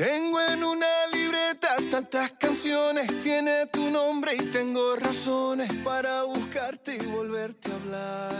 Tengo en una libreta tantas canciones, tiene tu nombre y tengo razones para buscarte y volverte a hablar.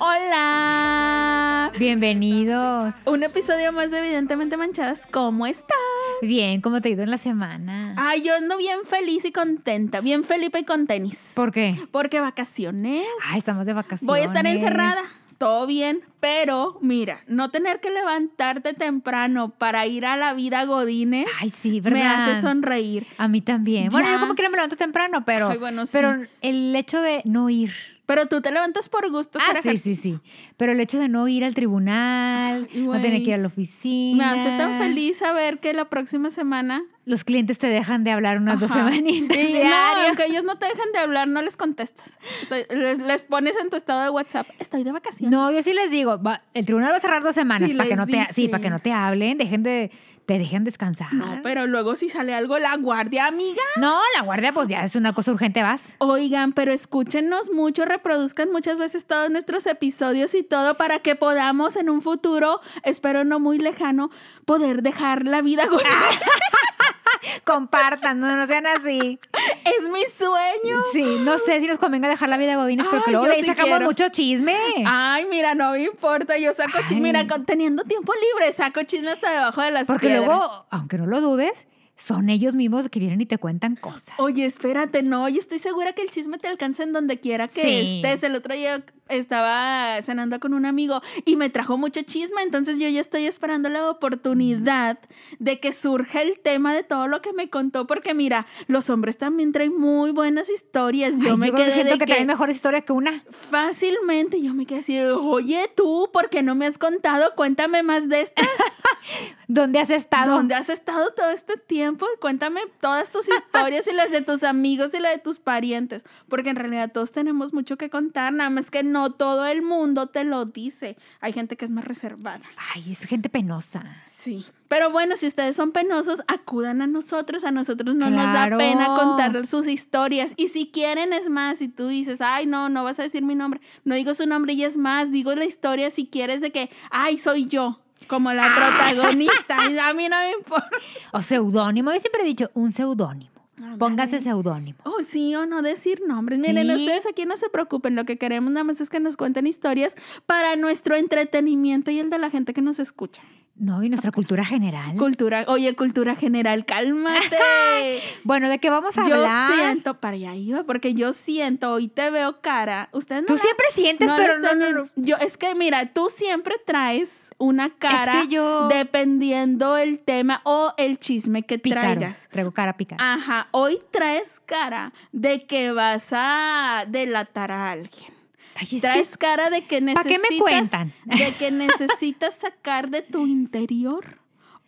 Hola. Bienvenidos. Un episodio más de Evidentemente Manchadas. ¿Cómo estás? Bien, ¿cómo te ha ido en la semana? Ay, yo ando bien feliz y contenta. Bien Felipe y con tenis. ¿Por qué? Porque vacaciones. Ay, estamos de vacaciones. Voy a estar encerrada. Todo bien, pero mira, no tener que levantarte temprano para ir a la vida Godines Ay, sí, ¿verdad? me hace sonreír. A mí también. Bueno, yo como que no me levanto temprano, pero, Ay, bueno, sí. pero el hecho de no ir. Pero tú te levantas por gusto. Ah, sí, sí, sí. Pero el hecho de no ir al tribunal, Ay, no tener que ir a la Me oficina. hace tan feliz saber que la próxima semana Los clientes te dejan de hablar unas dos semanitas Y no, aunque ellos no te dejen de hablar, no les contestas. Estoy- Les, les pones en tu estado de WhatsApp, estoy de vacaciones. No, yo sí les digo, va, el tribunal va a cerrar dos semanas Sí, para que no te, sí, para que no te hablen, dejen de, te dejen descansar. No, pero luego si sale algo, la guardia, amiga. No, la guardia pues ya es una cosa urgente, vas. Oigan, pero escúchenos mucho, reproduzcan muchas veces todos nuestros episodios y todo para que podamos en un futuro, espero no muy lejano, poder dejar la vida. Compartan, no, no sean así. es mi sueño. Sí, no sé si nos convenga dejar la vida de Godines porque Ay, luego sí sacamos quiero. mucho chisme. Ay, mira, no me importa, yo saco chisme. Mira, con- teniendo tiempo libre, saco chisme hasta debajo de las porque piedras. luego, aunque no lo dudes, son ellos mismos que vienen y te cuentan cosas. Oye, espérate, no, yo estoy segura que el chisme te alcanza en donde quiera que Sí. estés. El otro día estaba cenando con un amigo y me trajo mucho chisme, entonces yo ya estoy esperando la oportunidad de que surja el tema de todo lo que me contó, porque mira, los hombres también traen muy buenas historias. Yo Ay, me que quedé siento de que, que traen mejores historias que una. fácilmente, yo me quedé así, oye tú, ¿por qué no me has contado? Cuéntame más de estas. ¿Dónde has estado? ¿Dónde has estado todo este tiempo? Cuéntame todas tus historias y las de tus amigos y las de tus parientes, porque en realidad todos tenemos mucho que contar, nada más que no todo el mundo te lo dice. Hay gente que es más reservada. Ay, es gente penosa. Sí. Pero bueno, si ustedes son penosos, acudan a nosotros. A nosotros no nos da pena contar sus historias. Y si quieren, es más, si tú dices, ay, no, no vas a decir mi nombre, no digo su nombre y es más, digo la historia si quieres de que, ay, soy yo, como la protagonista. Y a mí no me importa. O seudónimo. Yo siempre he dicho un seudónimo. Póngase seudónimo. Oh, sí o no decir nombres. Miren, ustedes aquí no se preocupen. Lo que queremos nada más es que nos cuenten historias para nuestro entretenimiento y el de la gente que nos escucha. No, y nuestra cultura general. Cultura, oye, cultura general, cálmate. Bueno, ¿de qué vamos a yo hablar? siento, para allá iba, porque yo siento, hoy te veo cara. Ustedes no Tú la- siempre sientes, no pero no, no, no. Yo, es que mira, tú siempre traes una cara que yo- dependiendo el tema o el chisme que Pícaro. traigas. Traigo cara pícara. Ajá, hoy traes cara de que vas a delatar a alguien. Ay, es que- Traes cara de que ¿Pa' necesitas qué me cuentan? de que necesitas sacar de tu interior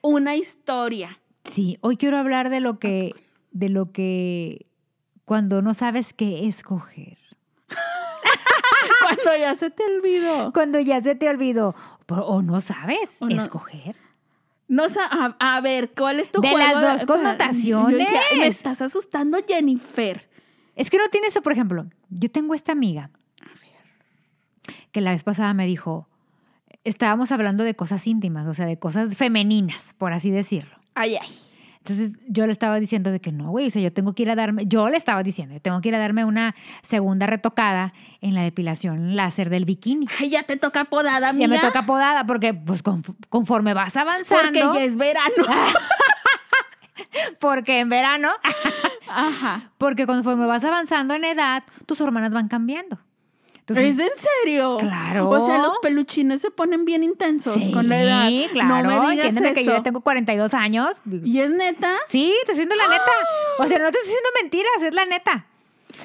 una historia. Sí, hoy quiero hablar de lo que, de lo que cuando no sabes qué escoger. Cuando ya se te olvidó. Cuando ya se te olvidó o no sabes O no. escoger. No a, a ver, ¿cuál es tu De juego? las dos connotaciones. dije, "Ay, me estás asustando, Jennifer. Es que no tienes por ejemplo, yo tengo esta amiga que la vez pasada me dijo, estábamos hablando de cosas íntimas, o sea, de cosas femeninas, por así decirlo. Ay, ay. Entonces yo le estaba diciendo de que no, güey, o sea, yo tengo que ir a darme, yo le estaba diciendo, yo tengo que ir a darme una segunda retocada en la depilación láser del bikini. Ay, ya te toca podada, amiga. Ya me toca podada porque pues conf- conforme vas avanzando, Porque ya es verano. porque en verano, Ajá. porque conforme vas avanzando en edad, tus hormonas van cambiando. Entonces, ¿Es en serio? Claro. O sea, los peluchines se ponen bien intensos con la edad. Sí, claro. No me digas entiéndeme que yo eso. ya tengo 42 años. ¿Y es neta? Sí, te estoy diciendo la neta. O sea, no te estoy diciendo mentiras, es la neta.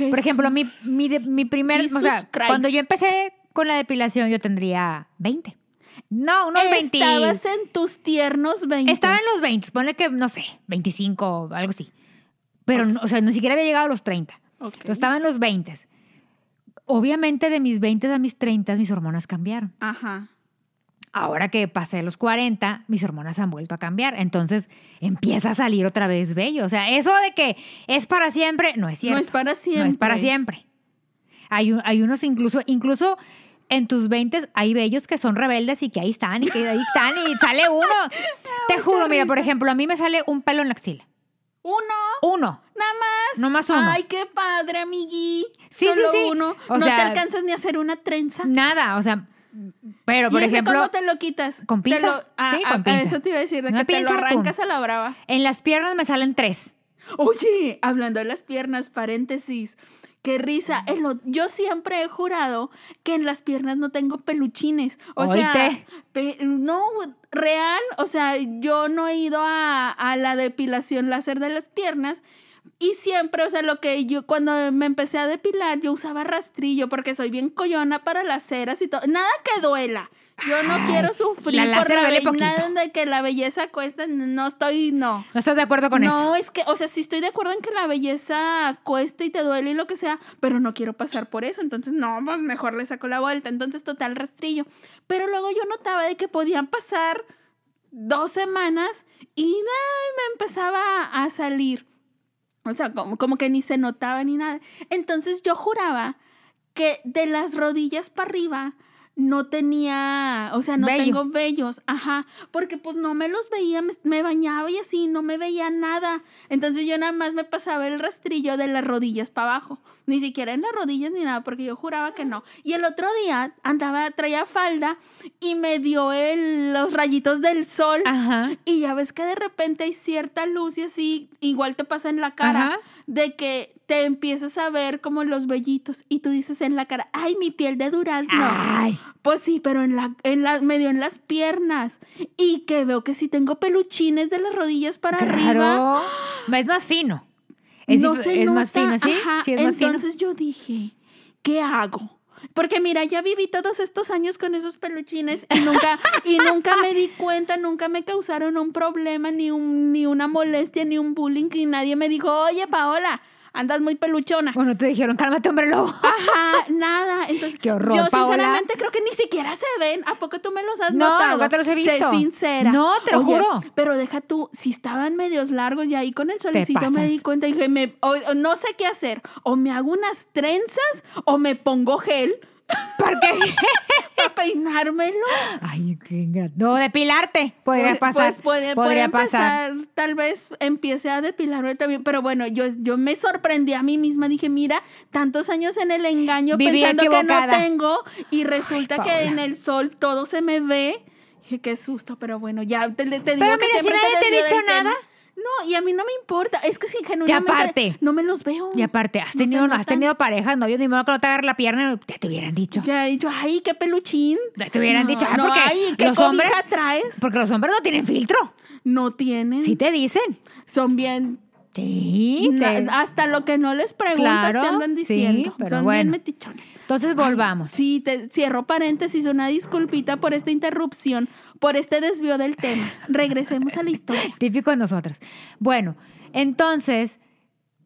Por ejemplo, mi, mi, mi primer... o sea, Christ. cuando yo empecé con la depilación, yo tendría 20. No, unos 20. Estabas en tus tiernos 20. Estaba en los 20, ponle que, no sé, 25, algo así. Pero, no, o sea, ni siquiera había llegado a los 30. Ok. Entonces, estaba en los 20. Obviamente, de mis 20 a mis 30, mis hormonas cambiaron. Ajá. Ahora que pasé los 40, mis hormonas han vuelto a cambiar. Entonces empieza a salir otra vez bello. O sea, eso de que es para siempre, no es cierto. No es para siempre. No es para siempre. Hay, un- hay unos incluso, incluso en tus 20 hay bellos que son rebeldes y que ahí están y que ahí están y sale uno. Te juro, mira, por ejemplo, a mí me sale un pelo en la axila. Uno, Uno. nada más. No más uno. Ay, qué padre, amigui. Sí, Solo sí, sí. uno. O no sea, te alcanzas ni a hacer una trenza. Nada, o sea, pero por ¿Y ese ejemplo, cómo te lo quitas? ¿Con Te pinza? lo- ah, Sí, ah, pinza. Eso te iba a decir, de que te lo pinza, pum. arrancas a la brava. en las piernas me salen tres. Oye, hablando de las piernas, paréntesis. Qué risa. Lo- yo siempre he jurado que en las piernas no tengo peluchines. O sea, Oíte. pe- no, real. O sea, yo no he ido a, a la depilación láser de las piernas. Y siempre, o sea, lo que yo, cuando me empecé a depilar, yo usaba rastrillo porque soy bien coyona para las ceras y todo. Nada que duela. Yo no Ay, quiero sufrir la por la duele be- poquito. nada de que la belleza cuesta. No estoy, no. ¿No estás de acuerdo con eso? No, es que, o sea, sí estoy de acuerdo en que la belleza cuesta y te duele y lo que sea, pero no quiero pasar por eso. Entonces, no, pues mejor le saco la vuelta. Entonces, total rastrillo. Pero luego yo notaba de que podían pasar dos semanas y nada, me empezaba a salir. O sea, como, como que ni se notaba ni nada. Entonces yo juraba que de las rodillas para arriba no tenía, o sea, no tengo vellos, ajá, porque pues no me los veía, me, me bañaba y así, no me veía nada. Entonces yo nada más me pasaba el rastrillo de las rodillas para abajo, ni siquiera en las rodillas ni nada, porque yo juraba que no. Y el otro día andaba, traía falda y me dio el, los rayitos del sol. Ajá. Y ya ves que de repente hay cierta luz y así, igual te pasa en la cara, Ajá. De que te empiezas a ver como los vellitos y tú dices en la cara, ay, mi piel de durazno. Ay. Pues sí, pero en la, en la, medio en las piernas. Y que veo que sí tengo peluchines de las rodillas para arriba. Claro. Es más fino. Es, no se es más nota, fino, ¿sí? ajá. Sí, es más fino. Entonces yo dije, ¿qué hago? Porque mira, ya viví todos estos años con esos peluchines y nunca, y nunca me di cuenta, nunca me causaron un problema, ni, un, ni una molestia, ni un bullying, y nadie me dijo, oye, Paola, andas muy peluchona. Bueno, te dijeron, cálmate, hombre lobo. Ajá, nada. Entonces, Qué horror, yo Paola. sinceramente creo que ni siquiera se ven. ¿A poco tú me los has No, notado? nunca te los he Sé visto. sincera. No, te lo juro. Pero deja tú, si estaban medios largos y ahí con el solecito me di cuenta y dije, me, o- o no sé qué hacer. O me hago unas trenzas o me pongo gel ¿Por qué? para peinármelo. Ay, qué ingrato. No, depilarte. Podría Pues- pasar. Pues puede, Podría puede pasar. empezar, tal vez empiece a depilarme también, pero bueno, yo, yo me sorprendí a mí misma, dije, mira, tantos años en el engaño Viví pensando que no tengo y resulta que en el sol todo se me ve. Dije, qué susto, pero bueno, ya te, te digo Pero que mira, si nadie te ha dicho tema. No, y a mí no me importa, es que si genuinamente aparte- no me los veo. Y aparte, has No tenido, has tenido parejas, novios, ni modo que no te agarre la pierna, ya te hubieran dicho. Ya he dicho, ay, qué peluchín. Ya te hubieran No, dicho, ah, no, porque ay, qué los hombres- traes. Porque los hombres no tienen filtro. No tienen. Sí te dicen. Son bien Sí. te- hasta lo que no les preguntas Claro, te andan sí, diciendo. pero Son bueno. bien metichones. Entonces volvamos. Sí, te cierro paréntesis, una disculpita por esta interrupción, por este desvío del tema. Regresemos a la historia. Típico de nosotras. Bueno, entonces,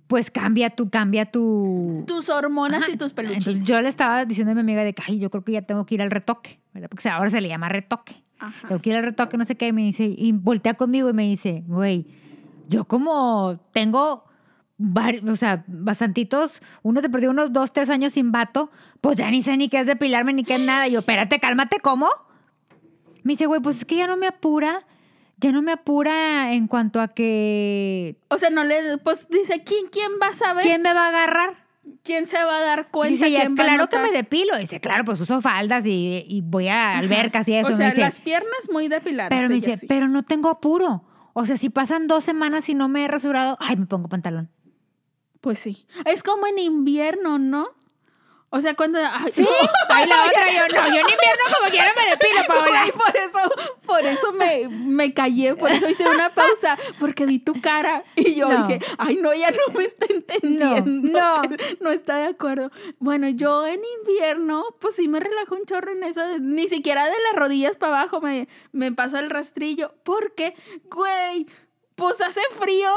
pues cambia tu, cambia tu. Tus hormonas Ajá, y tus Entonces peluchines. yo le estaba diciendo a mi amiga de que, ay, yo creo que ya tengo que ir al retoque, ¿verdad? Porque ahora se le llama retoque. Ajá. Tengo que ir al retoque, no sé qué, y me dice, y voltea conmigo y me dice, güey, yo como tengo, o sea, bastantitos, uno te perdió unos dos, tres años sin vato, pues ya ni sé ni qué es depilarme ni qué es nada. Y yo, espérate, cálmate, ¿cómo? Me dice, güey, pues es que ya no me apura, ya no me apura en cuanto a que, O sea, no le, pues dice, ¿quién, quién va a saber? ¿quién me va a agarrar? ¿Quién se va a dar cuenta? Dice, ya, ¿Quién va a claro que me depilo. Dice, claro, pues uso faldas y, y voy a albercas y eso. O sea, dice, las piernas muy depiladas. pero me dice, sí. pero no tengo apuro. O sea, si pasan dos semanas y no me he rasurado, ay, me pongo pantalón. Pues sí. Es como en invierno, ¿no? O sea, cuando... Ay, Sí, ay, la otra, yo no, yo en invierno como quiera me depilo, Paola. Ay, por eso, por eso me, me callé, por eso hice una pausa, porque vi tu cara y yo No. dije, ay, no, ella no me está entendiendo. No, no. No está de acuerdo. Bueno, yo en invierno, pues sí me relajo un chorro en eso, ni siquiera de las rodillas para abajo me, me paso el rastrillo, porque, güey, pues hace frío.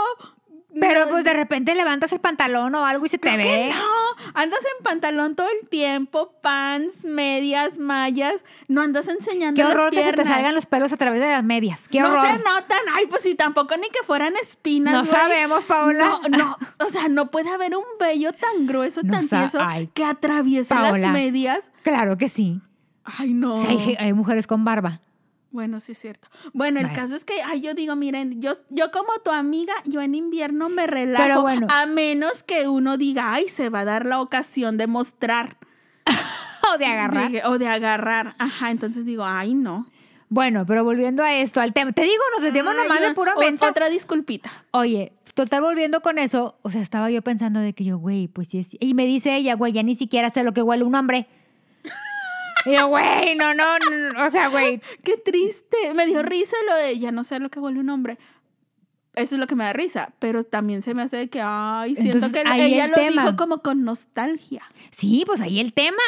Pero No- pues de repente levantas el pantalón o algo y se te Creo que ve. no, andas en pantalón todo el tiempo, pants, medias, mallas, no andas enseñando Qué las horror que se te salgan los pelos a través de las medias. Qué no horror. se notan, ay, pues si tampoco ni que fueran espinas. No sabemos, Paola. No, no, o sea, no puede haber un vello tan grueso, No tan tieso que atraviese Paola. las medias. Claro que sí. Ay, no. Hay, hay mujeres con barba. Bueno, sí es cierto. Bueno, el Bueno. caso es que, ay, yo digo, miren, yo, yo como tu amiga, yo en invierno me relajo, Pero bueno. a menos que uno diga, ay, se va a dar la ocasión de mostrar. O de agarrar. De- o de agarrar. Ajá, entonces digo, ay, no. Bueno, pero volviendo a esto, al tema. Te digo, nos Ay, nomás de pura mensa. Otra disculpita. Oye, total volviendo con eso, o sea, estaba yo pensando de que yo, güey, pues sí es. Y me dice ella, güey, ya ni siquiera sé lo que huele un hombre. Y yo, güey, no, no, no, o sea, güey. Qué triste. Me dio risa lo de, ya no sé lo que huele un hombre. Eso es lo que me da risa, pero también se me hace de que, ay, siento Entonces, que ahí ella el lo tema. dijo como con nostalgia. Sí, pues ahí el tema.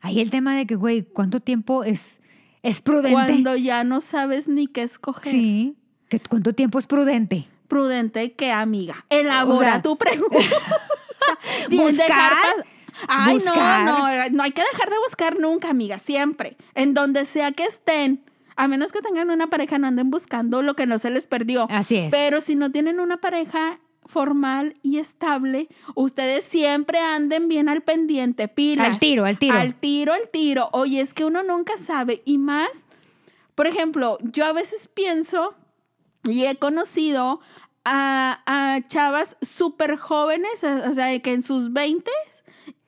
Ahí el tema de que, güey, ¿cuánto tiempo es, es prudente? Cuando ya no sabes ni qué escoger. Sí. ¿Que ¿Cuánto tiempo es prudente? prudente que amiga. Elabora O sea, tu pregunta. Buscar, Ay, buscar. no, no, no hay que dejar de buscar nunca, amiga, siempre. En donde sea que estén. A menos que tengan una pareja, no anden buscando lo que no se les perdió. Así es. Pero si no tienen una pareja formal y estable, ustedes siempre anden bien al pendiente, pilas. Al tiro, al tiro. Al tiro, al tiro. Oye, es que uno nunca sabe. Y más, por ejemplo, yo a veces pienso y he conocido a, a chavas súper jóvenes, o sea, que en sus 20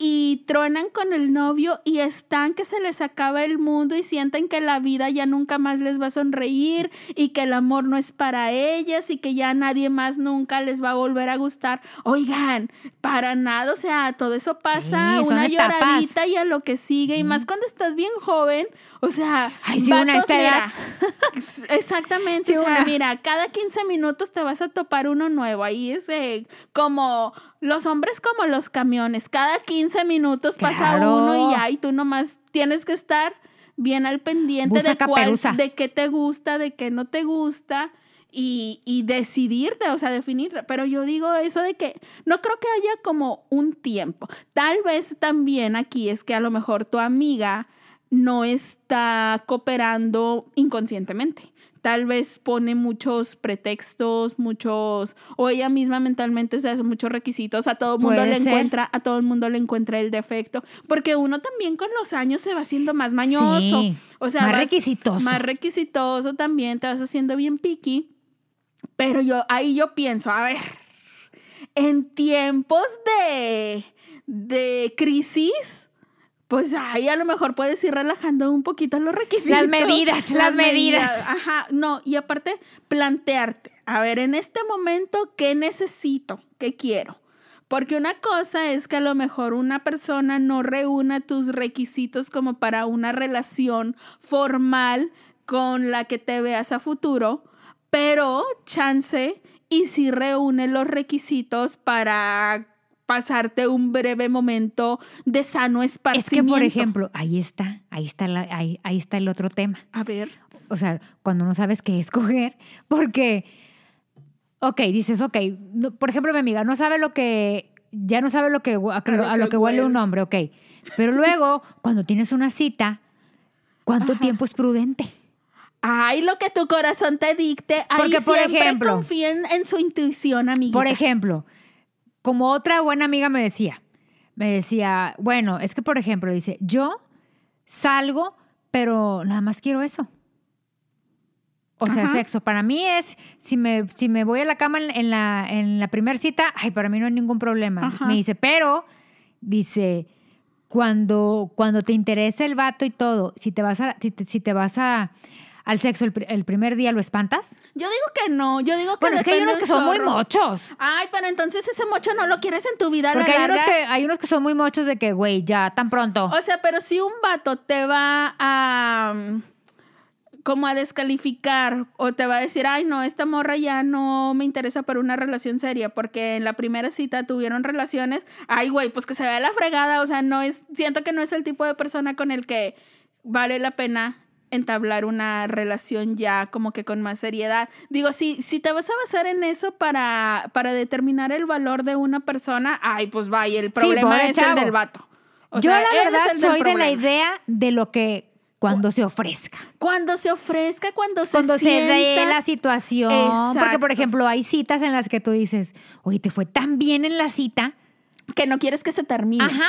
y truenan con el novio y están que se les acaba el mundo y sienten que la vida ya nunca más les va a sonreír y que el amor no es para ellas y que ya nadie más nunca les va a volver a gustar. Oigan, para nada, o sea, todo eso pasa, Sí, una etapas. lloradita y a lo que sigue y más cuando estás bien joven, o sea, Ay, sí, una vatos, mira, Exactamente, Sí, o sea, una. mira, cada 15 minutos te vas a topar uno nuevo. Ahí es de como los hombres como los camiones. Cada 15 minutos pasa uno y ya, y tú nomás tienes que estar bien al pendiente Busa de cuál, de qué te gusta, de qué no te gusta. Y, y decidirte, o sea, definirte. Pero yo digo eso de que no creo que haya como un tiempo. Tal vez también aquí es que a lo mejor tu amiga no está cooperando inconscientemente. Tal vez pone muchos pretextos, muchos, o ella misma mentalmente se hace muchos requisitos, a todo el mundo le ser. encuentra, a todo el mundo le encuentra el defecto, porque uno también con los años se va haciendo más mañoso, Sí, o sea, más requisitoso. más requisitoso también, te vas haciendo bien picky, pero yo ahí yo pienso, a ver, en tiempos de, de crisis, pues ahí a lo mejor puedes ir relajando un poquito los requisitos. Las medidas, las medidas. Ajá, no, y aparte plantearte, a ver, en este momento, ¿qué necesito? ¿Qué quiero? Porque una cosa es que a lo mejor una persona no reúna tus requisitos como para una relación formal con la que te veas a futuro, pero chance y si reúne los requisitos para pasarte un breve momento de sano Es esparcimiento. que, por ejemplo, ahí está, ahí está, la- ahí, ahí está el otro tema. a ver, O sea, cuando no sabes qué escoger, porque, ok, dices, ok, no- por ejemplo, mi amiga no sabe lo que, ya no sabe lo que, a, lo a lo que huele un hombre, ok. Pero luego, cuando tienes una cita, ¿cuánto Ajá. tiempo es prudente? ay, lo que tu corazón te dicte, ahí Porque, por siempre ejemplo- confíen en su intuición, amiguitas. Por ejemplo, como otra buena amiga me decía, me decía, bueno, es que por ejemplo, dice, yo salgo, pero nada más quiero eso. O sea, Ajá. sexo. Para mí es, si me, si me voy a la cama en, en la, en la primera cita, ay, para mí no hay ningún problema. Ajá. Me dice, pero, dice, cuando, cuando te interesa el vato y todo, si te vas a, si te, si te vas a, al sexo el, pri- el primer día, ¿lo espantas? Yo digo que no, yo digo que Bueno, es que hay unos que son muy mochos. Ay, pero entonces ese mocho no lo quieres en tu vida a la Porque hay unos, que, hay unos que son muy mochos de que, güey, ya, tan pronto. O sea, pero si un vato te va a como a descalificar o te va a decir, ay, no, esta morra ya no me interesa para una relación seria porque en la primera cita tuvieron relaciones, ay, güey, pues que se vea la fregada, o sea, no es, siento que no es el tipo de persona con el que vale la pena entablar una relación ya como que con más seriedad. Digo, si, si te vas a basar en eso para, para determinar el valor de una persona, ay, pues vaya, el problema es el del vato. O Yo sea, la verdad soy de la idea de lo que cuando se ofrezca. Cuando se ofrezca, cuando se Cuando se sienta. dé la situación. Porque, por ejemplo, hay citas en las que tú dices, oye, te fue tan bien en la cita. Que no quieres que se termine. Ajá.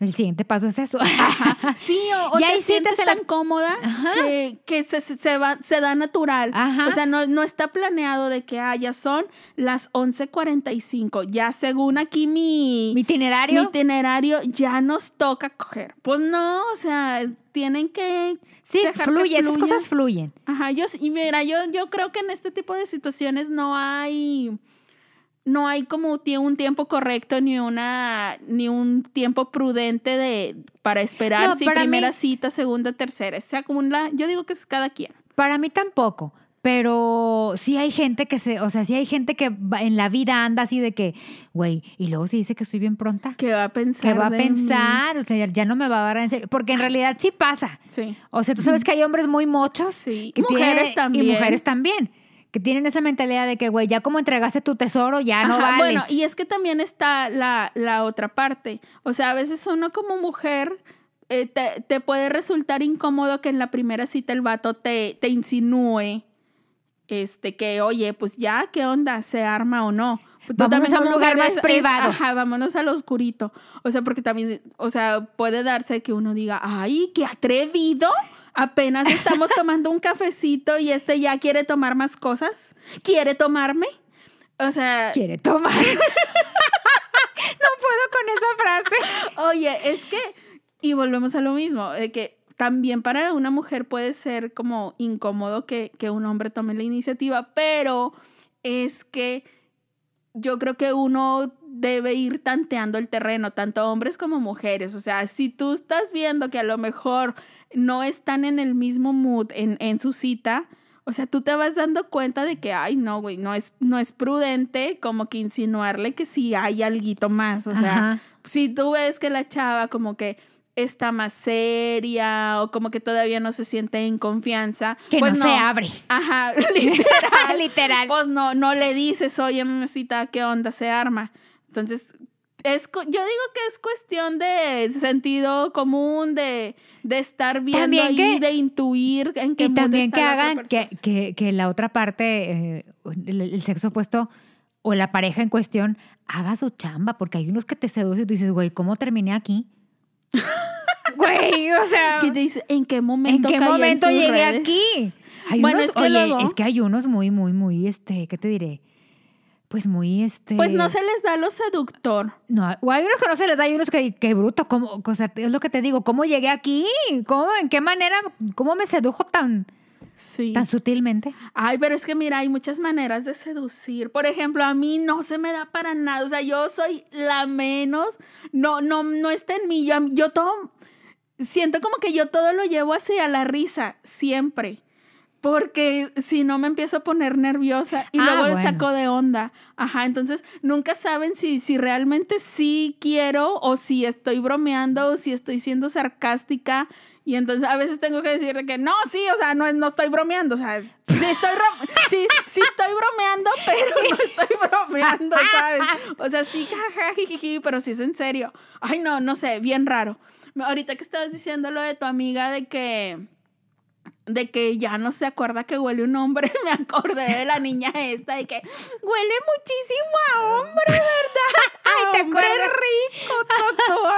El siguiente paso es eso. Sí, o, o Ya te sientes tan las- cómoda Ajá. que, que se, va, se da natural. Ajá. O sea, no, no está planeado de que ah, ya son las 11.45. Ya según aquí mi, Mi itinerario. mi itinerario, ya nos toca coger. Pues no, o sea, tienen que... sí, fluye, esas cosas fluyen. Ajá, yo, y mira, yo, yo creo que en este tipo de situaciones no hay, no hay como un tiempo correcto ni una, ni un tiempo prudente de, para esperar No, si para primera mí- cita, segunda, tercera. Se acumula, yo digo que es cada quien. Para mí tampoco. Pero sí hay gente que se, o sea, sí hay gente que en la vida anda así de que, güey, y luego se dice que estoy bien pronta. ¿Qué va a pensar? ¿Qué va a mí? pensar? O sea, ya no me va a dar en serio. Porque en realidad sí pasa. Sí. O sea, tú sabes que hay hombres muy mochos. Sí. que Mujeres tienen- también. Y mujeres también. Que tienen esa mentalidad de que, güey, ya como entregaste tu tesoro, ya no Ajá, vales. Bueno, y es que también está la, la otra parte. O sea, a veces uno como mujer eh, te, te puede resultar incómodo que en la primera cita el vato te, te insinúe este, que, oye, pues ya, ¿qué onda? ¿Se arma o no? Pues tú Vámonos a un lugar más privado. ajá, vámonos al oscurito. O sea, porque también, o sea, puede darse que uno diga, ay, qué atrevido. Apenas estamos tomando un cafecito y este ya quiere tomar más cosas. ¿Quiere tomarme? O sea, Quiere tomar. no puedo con esa frase. Oye, es que, y volvemos a lo mismo, de que también para una mujer puede ser como incómodo que, que un hombre tome la iniciativa, pero es que yo creo que uno debe ir tanteando el terreno, tanto hombres como mujeres. O sea, si tú estás viendo que a lo mejor no están en el mismo mood en, en su cita, o sea, tú te vas dando cuenta de que, ay, no, güey, no es, no es prudente como que insinuarle que sí hay alguito más. O sea, Ajá. si tú ves que la chava como que está más seria o como que todavía no se siente en confianza, Que pues no, se abre. Ajá, literal. Literal. Pues no, no le dices, oye, mamacita, ¿qué onda? Se arma. Entonces, es, yo digo que es cuestión de sentido común, de, de estar viendo También ahí, que- de intuir en qué Y también está que hagan que, que, que la otra parte, eh, el, el sexo opuesto o la pareja en cuestión, haga su chamba, porque hay unos que te seducen y tú dices, güey, ¿cómo terminé aquí? Güey, o sea, Que dice, ¿en qué ¿en momento qué en momento sus llegué redes? aquí? Hay Bueno, unos- es que oye, luego- es que hay unos muy, muy, muy, este, ¿qué te diré? Pues muy, este... Pues no se les da lo seductor. No, o hay unos que no se les da, hay unos que, que bruto, ¿cómo, o sea, es lo que te digo, ¿cómo llegué aquí? ¿Cómo, en qué manera, cómo me sedujo tan, Sí. tan sutilmente? Ay, pero es que mira, hay muchas maneras de seducir. Por ejemplo, a mí no se me da para nada. O sea, yo soy la menos. No, no, no está en mí. Yo, yo todo. Siento como que yo todo lo llevo hacia la risa, siempre. Porque si no me empiezo a poner nerviosa y Ah, luego le bueno. saco de onda. Ajá, entonces nunca saben si, si realmente sí quiero o si estoy bromeando o si estoy siendo sarcástica. Y entonces a veces tengo que decir de que no, sí, o sea, no, no estoy bromeando. O sea, sí estoy, sí, sí estoy bromeando, pero no estoy bromeando, ¿sabes? O sea, sí, jaja, jijiji, pero sí es en serio. Ay, no, no sé, bien raro. Ahorita que estabas diciendo lo de tu amiga de que de que ya no se acuerda que huele un hombre, me acordé de la niña esta de que huele muchísimo a hombre, ¿verdad? Ay, A ¿te hombre acuerdas? rico, to- todo.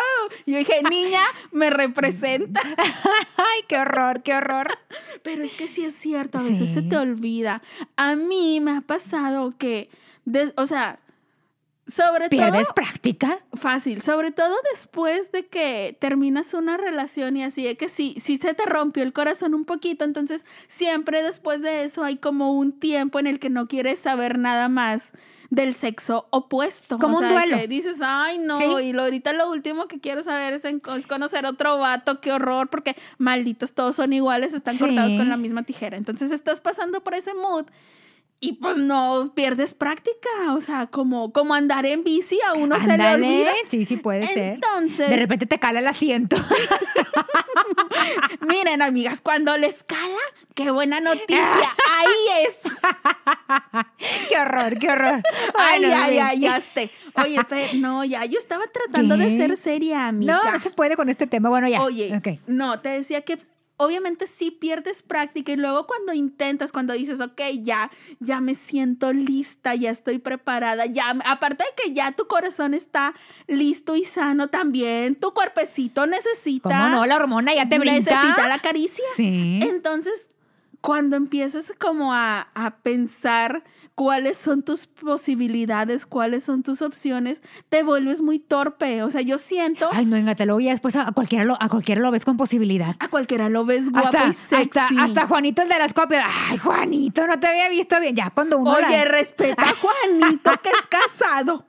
Y yo dije, niña, me representa. Ay, qué horror, qué horror. Pero es que sí es cierto, a veces se te olvida. A mí me ha pasado que, de- o sea, sobre ¿Pierdes todo... práctica? Fácil, sobre todo después de que terminas una relación y así de que sí, sí se te rompió el corazón un poquito, entonces siempre después de eso hay como un tiempo en el que no quieres saber nada más del sexo opuesto. Como O un duelo. que dices, ay no, Sí. y lo, ahorita lo último que quiero saber es, en- es conocer otro vato, qué horror, porque malditos todos son iguales, están Sí. cortados con la misma tijera. Entonces estás pasando por ese mood. Y pues no pierdes práctica, o sea, como, como andar en bici a uno se le olvida. Sí, sí puede ser. Entonces, De repente te cala el asiento. miren, amigas, cuando les cala, qué buena noticia. Ahí es. qué horror, qué horror. Ay, ay, ay, ya esté. Oye, pero no, ya, yo estaba tratando de ser seria, amiga. No, no se puede con este tema. Bueno, ya. Oye, Ok. no, te decía que obviamente sí pierdes práctica y luego cuando intentas, cuando dices, ok, ya, ya me siento lista, ya estoy preparada, ya, aparte de que ya tu corazón está listo y sano, también tu cuerpecito necesita... ¿Cómo no? La hormona ya te brinca. Necesita la caricia. Sí. Entonces, cuando empiezas como a, a pensar cuáles son tus posibilidades, cuáles son tus opciones, te vuelves muy torpe. O sea, yo siento... Ay, no, te luego ya después a cualquiera, lo, a cualquiera lo ves con posibilidad. A cualquiera lo ves guapo hasta, y sexy. Hasta, hasta, Juanito, el de las copias. Ay, Juanito, no te había visto bien. Ya cuando uno... Oye, la... respeta a Juanito que es casado.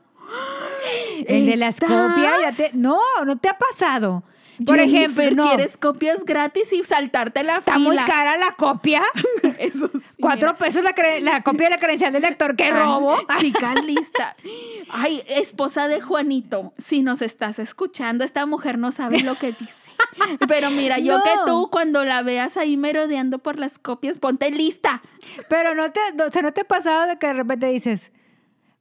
El de las copias, ya te... No, no te ha pasado. Por ejemplo, no. quieres copias gratis y saltarte la Está fila. muy cara la copia. Eso sí. Cuatro mira. pesos la, la, copia de la credencial del lector. ¡Qué robo! Chica lista. Ay, esposa de Juanito, si nos estás escuchando, esta mujer no sabe lo que dice. Pero mira, yo No. que tú cuando la veas ahí merodeando por las copias, ponte lista. Pero no te, no, o sea, no te ha pasado de que de repente dices,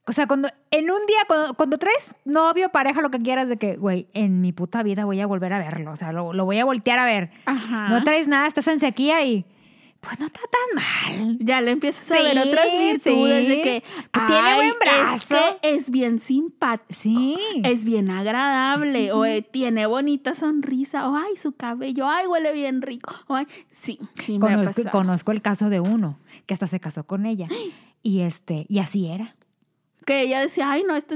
o sea, cuando en un día, cuando, cuando traes novio, pareja, lo que quieras, de que, güey, en mi puta vida voy a volver a verlo, o sea, lo, lo voy a voltear a ver. Ajá. No traes nada, estás en sequía y, pues no está tan mal. Ya le empiezas a ver otras virtudes de sí. que Pues tiene "Ay, buen brazo". Es que es bien simpático. Sí. Es bien agradable, o eh, tiene bonita sonrisa, o ay, su cabello, ay, huele bien rico. O, ay, sí, sí, me ha Conozco, conozco el caso de uno que hasta se casó con ella. Y este, y así era. Que ella decía, ay, no, está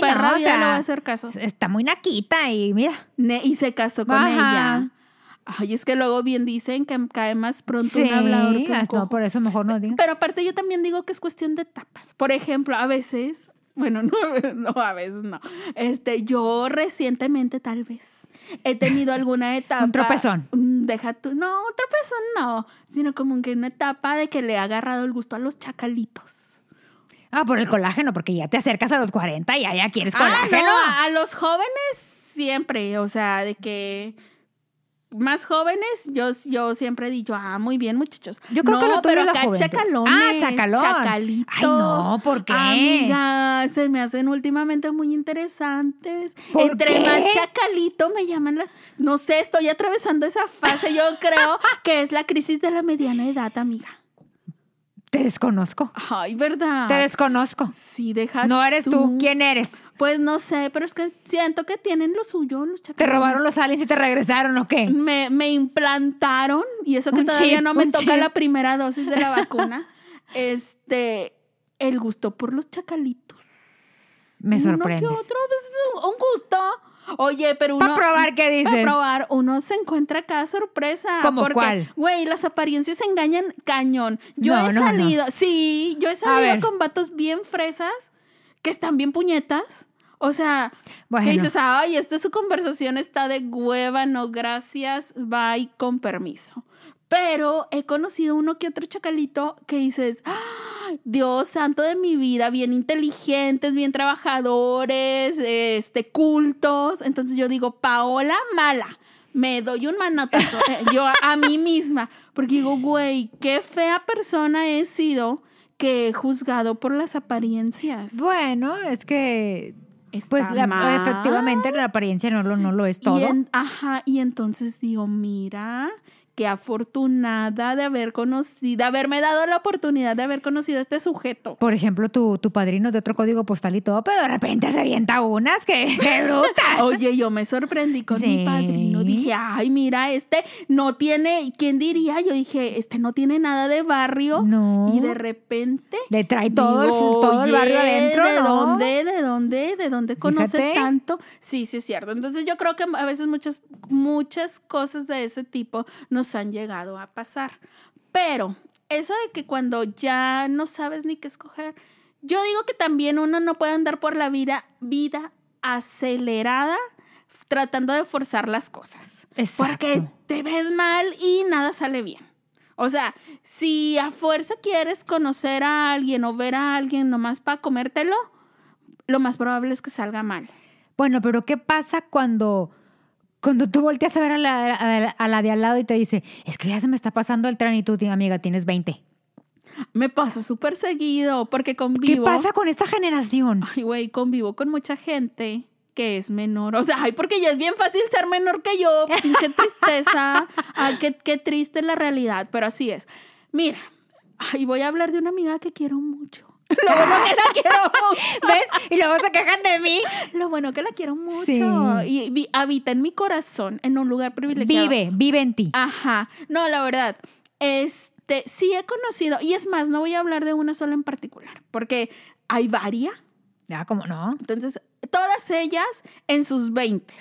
perra no, o vida, le sea, voy a hacer caso. Está muy naquita y mira. Ne- y se casó con Ajá. ella. Ay, es que luego bien dicen que cae más pronto Sí, un hablador que un no, cojo. por eso mejor no digas. Pero aparte yo también digo que es cuestión de etapas. Por ejemplo, a veces, bueno, no, a veces no, a veces no. Este, yo recientemente tal vez he tenido alguna etapa. Un tropezón. Mm, Deja tú, no, un tropezón no, sino como que una etapa de que le he agarrado el gusto a los chacalitos. Ah, por el colágeno, porque ya te acercas a los 40 y ya, ya quieres Ah, colágeno. no, a, los jóvenes siempre, o sea, de que más jóvenes, yo, yo siempre he dicho, ah, muy bien, muchachos. Yo creo no, que lo pero acá juventud. chacalones. Ah, chacalón. Chacalitos. Ay, no, ¿por qué? Amiga, se me hacen últimamente muy interesantes. ¿Por Entre qué? más chacalito me llaman la... No sé, estoy atravesando esa fase. Yo creo que es la crisis de la mediana edad, amiga. Te desconozco. Ay, ¿verdad? Te desconozco. Sí, deja No eres tú. ¿Quién eres? Pues no sé, pero es que siento que tienen lo suyo los ¿Te chacalones. robaron los aliens y te regresaron o qué? Me, me implantaron, y eso que Un todavía chip, no me toca chip. la primera dosis de la vacuna, este, el gusto por los chacalitos. Me Uno sorprendes. que otro, pues, un gusto. Oye, pero uno... Para probar qué dices. Para probar, uno se encuentra cada sorpresa. ¿Cómo porque, cuál? Güey, las apariencias engañan cañón. Yo No, he no, no. salido, sí, yo he salido con vatos bien fresas que están bien puñetas. O sea, Bueno. que dices, ay, esta su conversación está de hueva, no gracias, bye, con permiso. Pero he conocido uno que otro chacalito que dices, "Ay, Dios santo de mi vida, bien inteligentes, bien trabajadores, este, cultos. Entonces yo digo, Paola mala, me doy un manotazo eh, yo a, a mí misma, porque digo, güey, qué fea persona he sido que he juzgado por las apariencias. Bueno, es que Está pues la- mal. efectivamente la apariencia no lo, no lo es todo. Y en- ajá, y entonces digo, mira, qué afortunada de haber conocido, de haberme dado la oportunidad de haber conocido a este sujeto. Por ejemplo, tu, tu padrino de otro código postal y todo, pero de repente se avienta unas que, bruta. Oye, yo me sorprendí con mi padrino. Dije, ay, mira, este no tiene, ¿quién diría? Yo dije, este no tiene nada de barrio. No. Y de repente. Le trae todo, el, todo el barrio "Oye, adentro, ¿De ¿no? dónde? ¿De dónde? ¿De dónde conoce Fíjate. tanto? Sí, sí, es cierto. Entonces yo creo que a veces muchas, muchas cosas de ese tipo nos han llegado a pasar. Pero eso de que cuando ya no sabes ni qué escoger, yo digo que también uno no puede andar por la vida, vida acelerada tratando de forzar las cosas. Exacto. Porque te ves mal y nada sale bien. O sea, si a fuerza quieres conocer a alguien o ver a alguien nomás para comértelo, lo más probable es que salga mal. Bueno, pero ¿qué pasa cuando, cuando tú volteas a ver a la, a la- a la de al lado y te dice, es que ya se me está pasando el tren y tú, amiga, tienes 20? Me pasa súper seguido porque ¿Qué convivo. pasa con esta generación? Ay, güey, convivo con mucha gente que es menor. O sea, ay, porque ya es bien fácil ser menor que yo. Pinche tristeza. Ay, qué, qué triste la realidad, pero así es. Mira, ay, voy a hablar de una amiga que quiero mucho. Lo bueno que la quiero mucho. ¿Ves? Y luego se quejan de mí. Lo bueno que la quiero mucho. Sí. Y vi- habita en mi corazón, en un lugar privilegiado. Vive, vive en ti. Ajá. No, la verdad. Este, sí he conocido, y es más, no voy a hablar de una sola en particular, porque hay varias. Ya, ¿cómo no? Entonces, todas ellas en sus 20.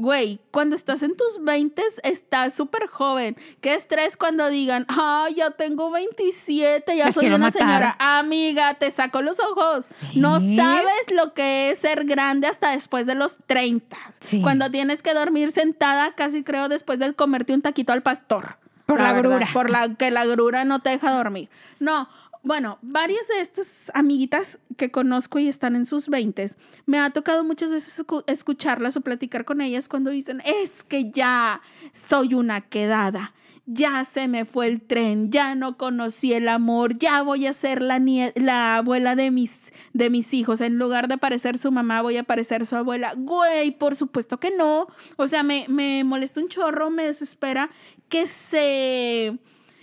Güey, cuando estás en tus 20 estás súper joven. Qué estrés cuando digan, ay, ya tengo 27, ya soy una matar. señora. Amiga, te saco los ojos. No sabes lo que es ser grande hasta después de los 30. Sí. Cuando tienes que dormir sentada, casi creo, después de comerte un taquito al pastor. Por la verdad, grura. Por la que la grura no te deja dormir. No, bueno, varias de estas amiguitas que conozco y están en sus 20 me ha tocado muchas veces escu- escucharlas o platicar con ellas cuando dicen, es que ya soy una quedada. Ya se me fue el tren, ya no conocí el amor, ya voy a ser la abuela de mis, de mis hijos. En lugar de parecer su mamá, voy a parecer su abuela. Güey, por supuesto que no. O sea, me, me molesta un chorro, me desespera que se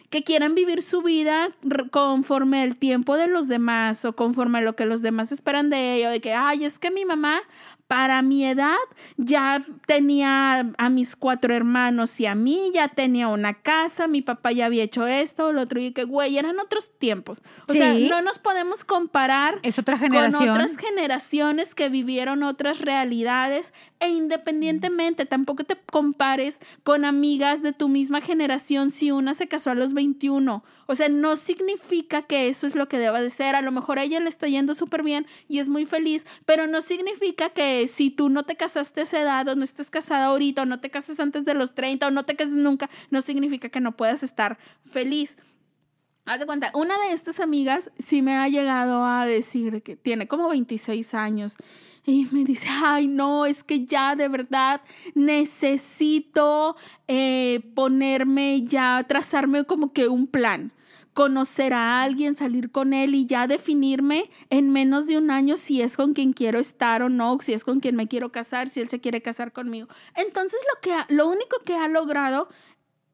que quieran vivir su vida conforme el tiempo de los demás o conforme lo que los demás esperan de ella, de que, ay, es que mi mamá para mi edad ya tenía a mis cuatro hermanos y a mí, ya tenía una casa, mi papá ya había hecho esto, lo otro, y que, güey, eran otros tiempos. O sea, Sí. no nos podemos comparar Es otra con generación. otras generaciones que vivieron otras realidades e independientemente tampoco te compares con amigas de tu misma generación si una se casó a los 21. O sea, no significa que eso es lo que deba de ser. A lo mejor a ella le está yendo súper bien y es muy feliz, pero no significa que si tú no te casaste a esa edad o no estés casada ahorita o no te casas antes de los 30 o no te cases nunca, no significa que no puedas estar feliz. Haz de cuenta, una de estas amigas sí me ha llegado a decir que tiene como 26 años y me dice, ay, no, es que ya de verdad necesito eh, ponerme ya, trazarme como que un plan conocer a alguien, salir con él y ya definirme en menos de un año si es con quien quiero estar o no, si es con quien me quiero casar, si él se quiere casar conmigo. Entonces lo que ha- lo único que ha logrado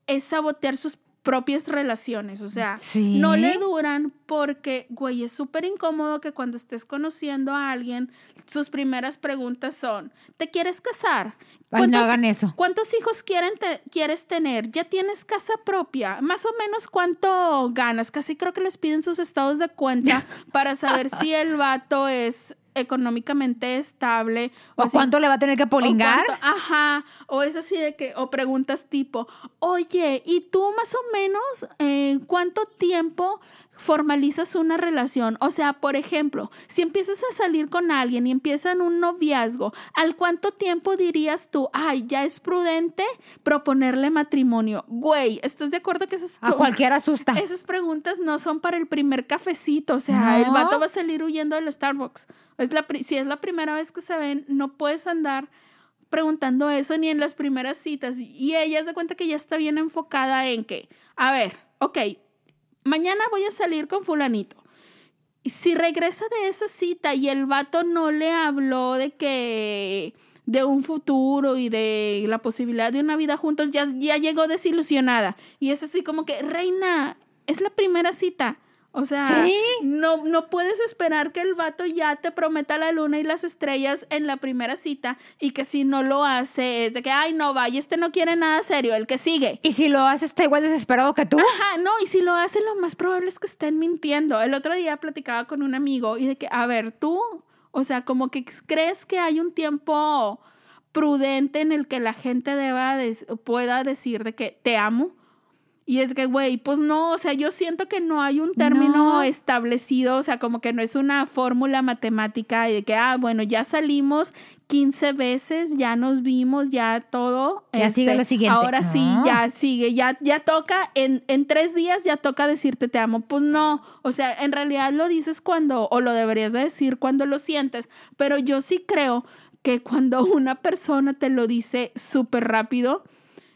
es sabotear sus propias relaciones, o sea, Sí. no le duran porque, güey, es súper incómodo que cuando estés conociendo a alguien, sus primeras preguntas son, ¿te quieres casar? Ay, no ¿Cuántos- hagan eso. ¿Cuántos hijos quieren te- quieres tener? ¿Ya tienes casa propia? Más o menos cuánto ganas. Casi creo que les piden sus estados de cuenta para saber si el vato es económicamente estable. ¿O cuánto le va a tener que o polingar? cuánto- ajá, o es así de que, o preguntas tipo, oye, ¿y tú más o menos eh, cuánto tiempo formalizas una relación? O sea, por ejemplo, si empiezas a salir con alguien y empiezan un noviazgo, ¿al cuánto tiempo dirías tú, ay, ya es prudente proponerle matrimonio? Güey, ¿estás de acuerdo que eso es A cualquiera asusta. esas preguntas no son para el primer cafecito, o sea, No. el vato va a salir huyendo del Starbucks. Es la, si es la primera vez que se ven, no puedes andar preguntando eso ni en las primeras citas. Y ella se cuenta que ya está bien enfocada en que, a ver, ok, mañana voy a salir con fulanito. Si regresa de esa cita y el vato no le habló de que de un futuro y de la posibilidad de una vida juntos, ya, ya llegó desilusionada. Y es así como que, reina, es la primera cita. O sea, Sí. no, no puedes esperar que el vato ya te prometa la luna y las estrellas en la primera cita y que si no lo hace es de que, ay, no, vaya, este no quiere nada serio, el que sigue. Y si lo hace, está igual desesperado que tú. Ajá, no, y si lo hace, lo más probable es que estén mintiendo. El otro día platicaba con un amigo y de que, a ver, tú, o sea, como que crees que hay un tiempo prudente en el que la gente deba pueda decir de que te amo. Y es que, güey, pues no, o sea, yo siento que no hay un término No. establecido, o sea, como que no es una fórmula matemática y de que, ah, bueno, ya salimos 15 veces, ya nos vimos, ya todo. este, Ya sigue lo siguiente. Ahora sí, No. ya sigue, ya, ya toca, en, en tres días ya toca decirte te amo. Pues no, o sea, en realidad lo dices cuando, o lo deberías de decir cuando lo sientes, pero yo sí creo que cuando una persona te lo dice súper rápido,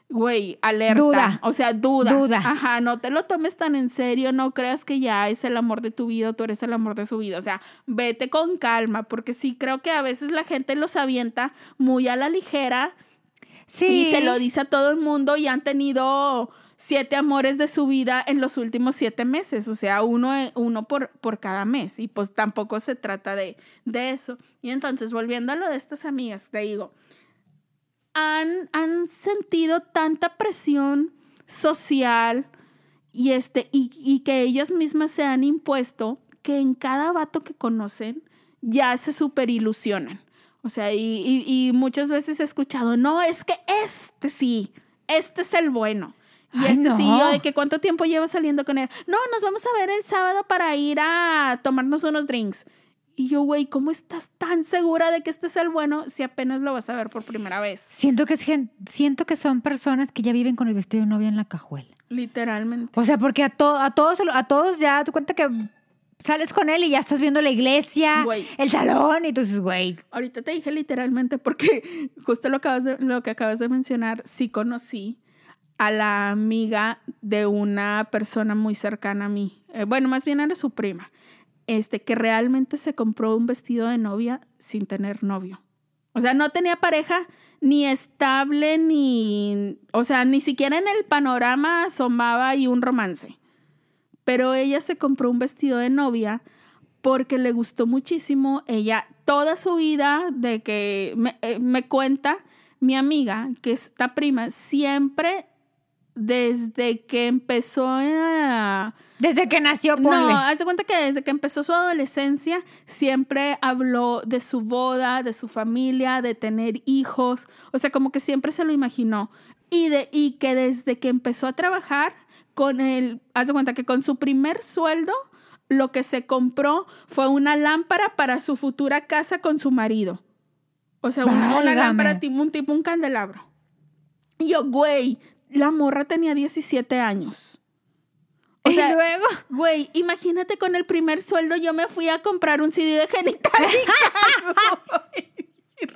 güey, alerta. Duda. O sea, duda. Duda. Ajá, no te lo tomes tan en serio, no creas que ya es el amor de tu vida, tú eres el amor de su vida. O sea, vete con calma, porque sí creo que a veces la gente los avienta muy a la ligera Sí. y se lo dice a todo el mundo y han tenido siete amores de su vida en los últimos siete meses, o sea, uno, uno por, por cada mes, y pues tampoco se trata de, de eso. Y entonces, volviendo a lo de estas amigas, te digo, han, han sentido tanta presión social y, este, y, y que ellas mismas se han impuesto que en cada vato que conocen ya se super ilusionan. O sea, y, y- y muchas veces he escuchado, no, es que este sí, este es el bueno. Y Ay, este sí, yo de que cuánto tiempo llevas saliendo con él. No, nos vamos a ver el sábado para ir a tomarnos unos drinks. Y yo, güey, ¿cómo estás tan segura de que este es el bueno si apenas lo vas a ver por primera vez? Siento que, es siento que son personas que ya viven con el vestido de novia en la cajuela. Literalmente. O sea, porque a, to- a, todos, a todos ya te cuenta que sales con él y ya estás viendo la iglesia, Güey. el salón, y tú dices, güey, Ahorita te dije literalmente porque justo lo, acabas de- lo que acabas de mencionar, sí conocí a la amiga de una persona muy cercana a mí. Eh, bueno, más bien era su prima, este, que realmente se compró un vestido de novia sin tener novio. O sea, no tenía pareja ni estable, ni, o sea, ni siquiera en el panorama asomaba y un romance. Pero ella se compró un vestido de novia porque le gustó muchísimo. Ella, toda su vida, de que me, eh, me cuenta mi amiga, que es prima, siempre desde que empezó a... desde que nació, ponle. No, haz de cuenta que desde que empezó su adolescencia siempre habló de su boda, de su familia, de tener hijos. O sea, como que siempre se lo imaginó. Y, de, y que desde que empezó a trabajar con el, haz de cuenta que con su primer sueldo, lo que se compró fue una lámpara para su futura casa con su marido. O sea, una, una lámpara tipo un, tipo un candelabro. Y yo, güey, la morra tenía 17 años. O y sea, luego, Güey, imagínate con el primer sueldo yo me fui a comprar un CD de genital.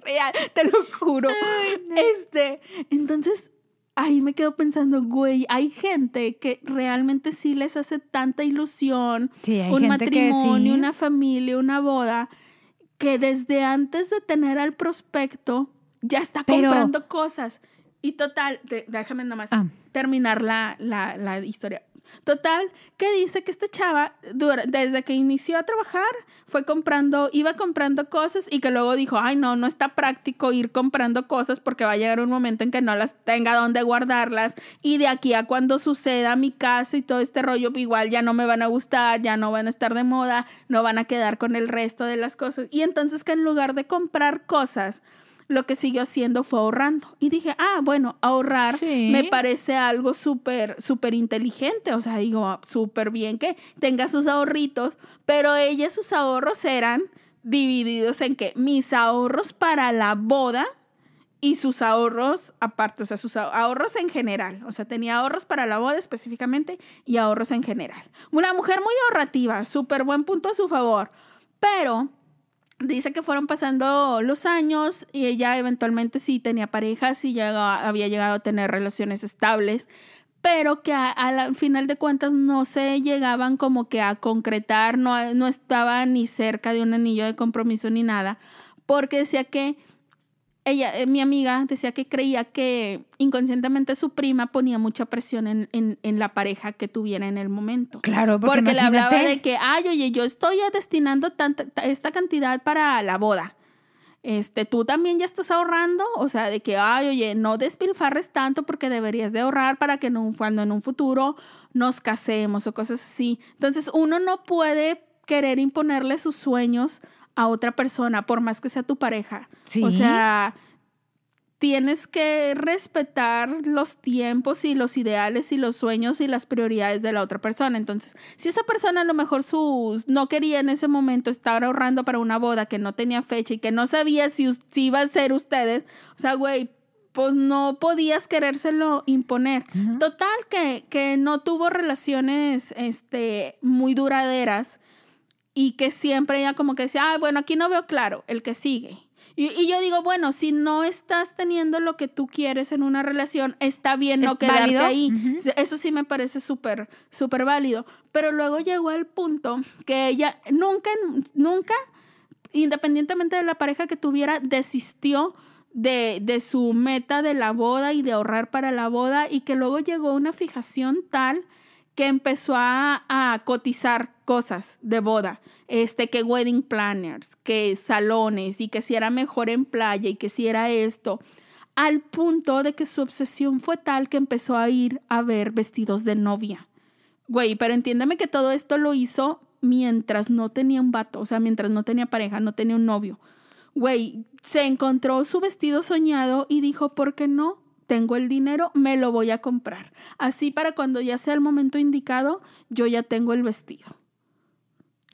Real, te lo juro. Este, entonces ahí me quedo pensando, güey, hay gente que realmente sí les hace tanta ilusión Sí, hay un gente que matrimonio, sí. una familia, una boda, que desde antes de tener al prospecto ya está Pero- comprando cosas. Y total, de- déjame nomás Ah. terminar la, la, la historia. Total, que dice que esta chava, desde que inició a trabajar, fue comprando, iba comprando cosas y que luego dijo, ay no, no está práctico ir comprando cosas porque va a llegar un momento en que no las tenga donde guardarlas y de aquí a cuando suceda mi caso y todo este rollo, igual ya no me van a gustar, ya no van a estar de moda, no van a quedar con el resto de las cosas. Y entonces que en lugar de comprar cosas, lo que siguió haciendo fue ahorrando. Y dije, ah, bueno, ahorrar Sí. me parece algo súper, súper inteligente. O sea, digo, súper bien que tenga sus ahorritos, pero ella, sus ahorros eran divididos en que mis ahorros para la boda y sus ahorros aparte, o sea, sus ahor- ahorros en general. O sea, tenía ahorros para la boda específicamente y ahorros en general. Una mujer muy ahorrativa, súper buen punto a su favor. Pero dice que fueron pasando los años y ella eventualmente sí tenía parejas y ya había llegado a tener relaciones estables, pero que al final de cuentas no se llegaban como que a concretar, no, no estaba ni cerca de un anillo de compromiso ni nada, porque decía que ella, eh, mi amiga, decía que creía que inconscientemente su prima ponía mucha presión en, en- en la pareja que tuviera en el momento. claro, porque, Porque, le hablaba de que, ay, oye, yo estoy destinando tanta, ta- esta cantidad para la boda. Este, tú también ya estás ahorrando, o sea, de que, ay, oye, no despilfarres tanto porque deberías de ahorrar para que cuando en un futuro nos casemos o cosas así. Entonces, uno no puede querer imponerle sus sueños a otra persona, por más que sea tu pareja. Sí. O sea, tienes que respetar los tiempos y los ideales y los sueños y las prioridades de la otra persona. Entonces, si esa persona a lo mejor sus, no quería en ese momento estar ahorrando para una boda que no tenía fecha y que no sabía si, iban a ser ustedes, o sea, güey, pues no podías querérselo imponer. Total, que, que no tuvo relaciones este, muy duraderas y que siempre ella como que decía, ah, bueno, aquí no veo claro, el que sigue. Y, y yo digo, bueno, si no estás teniendo lo que tú quieres en una relación, está bien no ¿Es quedarte válido? ahí. Eso sí me parece súper, súper válido. Pero luego llegó al punto que ella nunca, nunca, independientemente de la pareja que tuviera, desistió de, de su meta de la boda y de ahorrar para la boda y que luego llegó una fijación tal que empezó a, a cotizar cosas de boda, este, que wedding planners, que salones y que si era mejor en playa y que si era esto, al punto de que su obsesión fue tal que empezó a ir a ver vestidos de novia. Güey, pero entiéndeme que todo esto lo hizo mientras no tenía un vato, o sea, mientras no tenía pareja, no tenía un novio. Güey, se encontró su vestido soñado y dijo, ¿por qué no? Tengo el dinero, me lo voy a comprar. Así para cuando ya sea el momento indicado, yo ya tengo el vestido.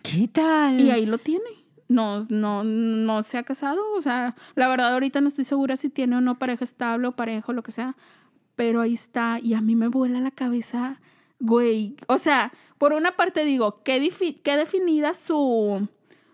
¿Qué tal? Y ahí lo tiene. No, no, no se ha casado. O sea, la verdad ahorita no estoy segura si tiene o no pareja estable o pareja o lo que sea. Pero ahí está. Y a mí me vuela la cabeza, güey. O sea, por una parte digo, qué, qué definida su,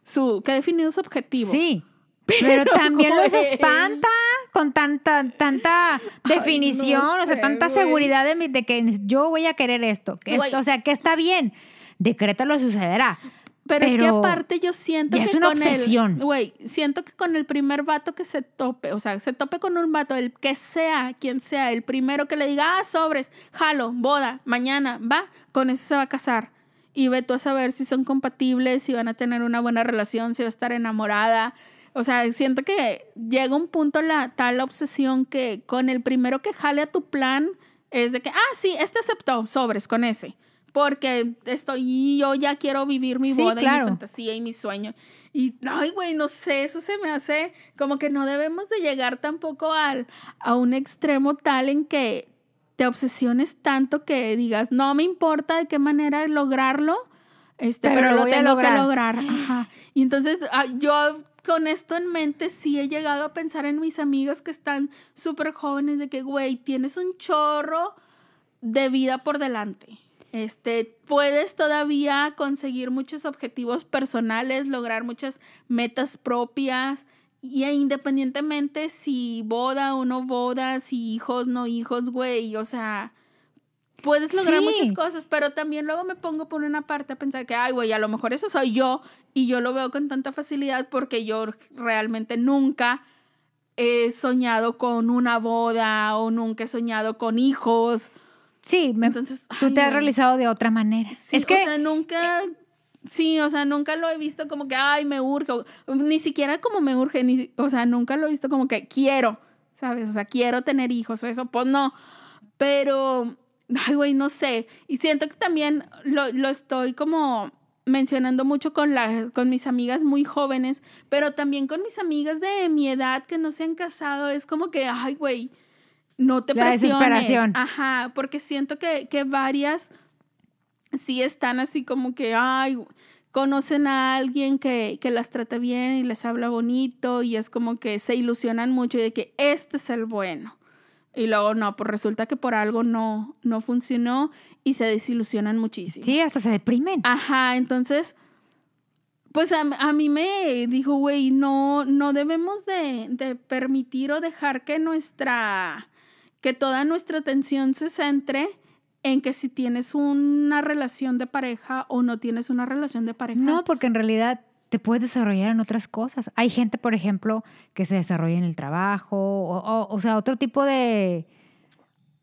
su, qué definido su objetivo. Sí. Pero, también los güey. espanta con tanta, tanta definición, o sea, sé, tanta güey. seguridad de, de que yo voy a querer esto. que esto- o sea, que está bien. Decrétalo sucederá. Pero, es que aparte yo siento que es una con obsesión. el güey, siento que con el primer vato que se tope, o sea, se tope con un vato, el que sea, quien sea, el primero que le diga, ah, sobres, jalo, boda, mañana, va, con ese se va a casar. Y ve tú a saber si son compatibles, si van a tener una buena relación, si va a estar enamorada. O sea, siento que llega un punto la tal obsesión que con el primero que jale a tu plan es de que, ah, sí, este aceptó, sobres con ese. Porque estoy, yo ya quiero vivir mi Sí, boda y mi fantasía y mi sueño. Y, ay, güey, no sé, eso se me hace como que no debemos de llegar tampoco al, a un extremo tal en que te obsesiones tanto que digas, no me importa de qué manera lograrlo, este, Pero pero, lo tengo lograr. que lograr. Ajá. Y entonces ah, yo con esto en mente sí he llegado a pensar en mis amigas que están súper jóvenes de que, güey, tienes un chorro de vida por delante. Este, puedes todavía conseguir muchos objetivos personales, lograr muchas metas propias y e independientemente si boda o no boda, si hijos, no hijos, güey, o sea, puedes lograr Sí. muchas cosas, pero también luego me pongo por una parte a pensar que, ay, güey, a lo mejor eso soy yo y yo lo veo con tanta facilidad porque yo realmente nunca he soñado con una boda o nunca he soñado con hijos. Sí, me- Entonces, tú ay, te has realizado de otra manera. Sí, es que o sea, nunca, sí, o sea, nunca lo he visto como que, ay, me urge, ni siquiera como me urge, ni, o sea, nunca lo he visto como que quiero, ¿sabes? O sea, quiero tener hijos, eso, pues no, pero, ay, güey, no sé, y siento que también lo, lo estoy como mencionando mucho con, la, con mis amigas muy jóvenes, pero también con mis amigas de mi edad que no se han casado, es como que, ay, güey, no te La presiones. desesperación. Ajá, porque siento que, que varias sí están así como que, ay, conocen a alguien que, que las trata bien y les habla bonito y es como que se ilusionan mucho y de que este es el bueno. Y luego no, pues resulta que por algo no, no funcionó y se desilusionan muchísimo. sí, hasta se deprimen. Ajá, entonces, pues a, a mí me dijo, güey, no, no debemos de, de permitir o dejar que nuestra, que toda nuestra atención se centre en que si tienes una relación de pareja o no tienes una relación de pareja. No, porque en realidad te puedes desarrollar en otras cosas. Hay gente, por ejemplo, que se desarrolla en el trabajo, o, o- sea, otro tipo de...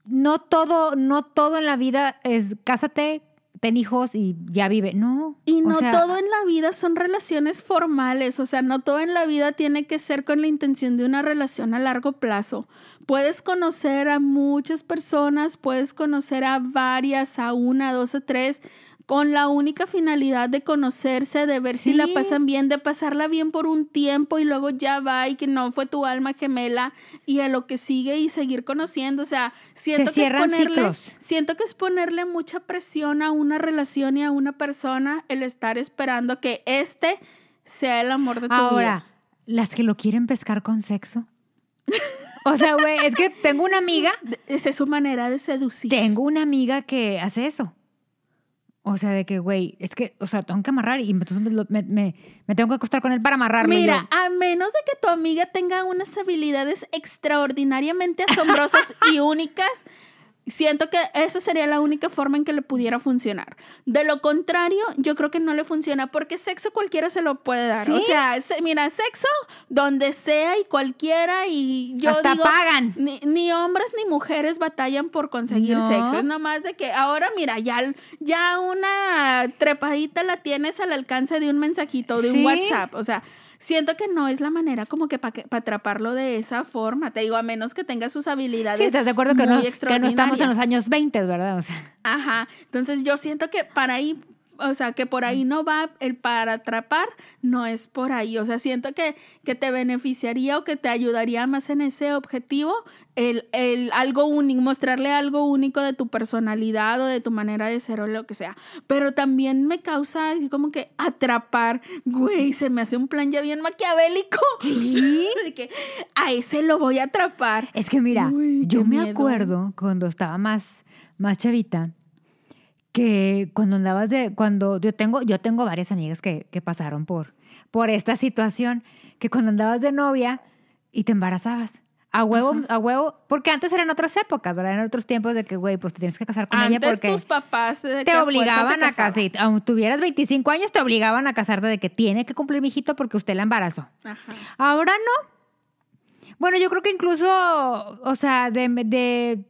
No todo, no todo en la vida es cásate, ten hijos y ya vive. No. Y o no sea, todo en la vida son relaciones formales, o sea, no todo en la vida tiene que ser con la intención de una relación a largo plazo. Puedes conocer a muchas personas, puedes conocer a varias, a una, dos o tres, con la única finalidad de conocerse, de ver si la pasan bien, de pasarla bien por un tiempo y luego ya va y que no fue tu alma gemela y a lo que sigue y seguir conociendo. O sea, siento que es ponerle, ciclos. siento que es ponerle mucha presión a una relación y a una persona el estar esperando que este sea el amor de tu Ahora, las que lo quieren pescar con sexo. O sea, güey, es que tengo una amiga, vida. Esa es su manera de seducir. tengo una amiga que hace eso. O sea, de que, güey, es que, o sea, tengo que amarrar y entonces me, tengo que acostar con él para amarrarlo. Mira, yo, a menos de que tu amiga tenga unas habilidades extraordinariamente asombrosas y únicas, siento que esa sería la única forma en que le pudiera funcionar. De lo contrario, yo creo que no le funciona porque sexo cualquiera se lo puede dar. O sea, se- mira, sexo donde sea y cualquiera y yo Hasta digo, pagan. Ni, ni hombres ni mujeres batallan por conseguir No. sexo. Es nomás de que ahora, mira, ya, ya una trepadita la tienes al alcance de un mensajito, de un. WhatsApp. O sea, siento que no es la manera como que para atraparlo de esa forma. Te digo, a menos que tenga sus habilidades. Sí, estás de acuerdo que no, que no estamos en los años 20, ¿verdad? O sea, Ajá. Entonces yo siento que para ahí, o sea, que por ahí no va el para atrapar, no es por ahí. O sea, siento que, que te beneficiaría o que te ayudaría más en ese objetivo el, el algo único, mostrarle algo único de tu personalidad o de tu manera de ser o lo que sea. Pero también me causa así como que atrapar, güey, se me hace un plan ya bien maquiavélico. Sí. De que a ese lo voy a atrapar. Es que mira, Uy, yo me miedo. acuerdo cuando estaba más, más chavita, que cuando andabas de, cuando yo tengo, yo tengo varias amigas que, que pasaron por, por esta situación, que cuando andabas de novia y te embarazabas. A huevo, a huevo, porque antes eran otras épocas, ¿verdad? Eran otros tiempos de que, güey, pues te tienes que casar con ella Antes porque tus papás que te a obligaban a casar. Aunque tuvieras 25 años, te obligaban a casarte de que tiene que cumplir mi hijito porque usted la embarazó. Ajá. Ahora no. Bueno, yo creo que incluso, o sea, de, de,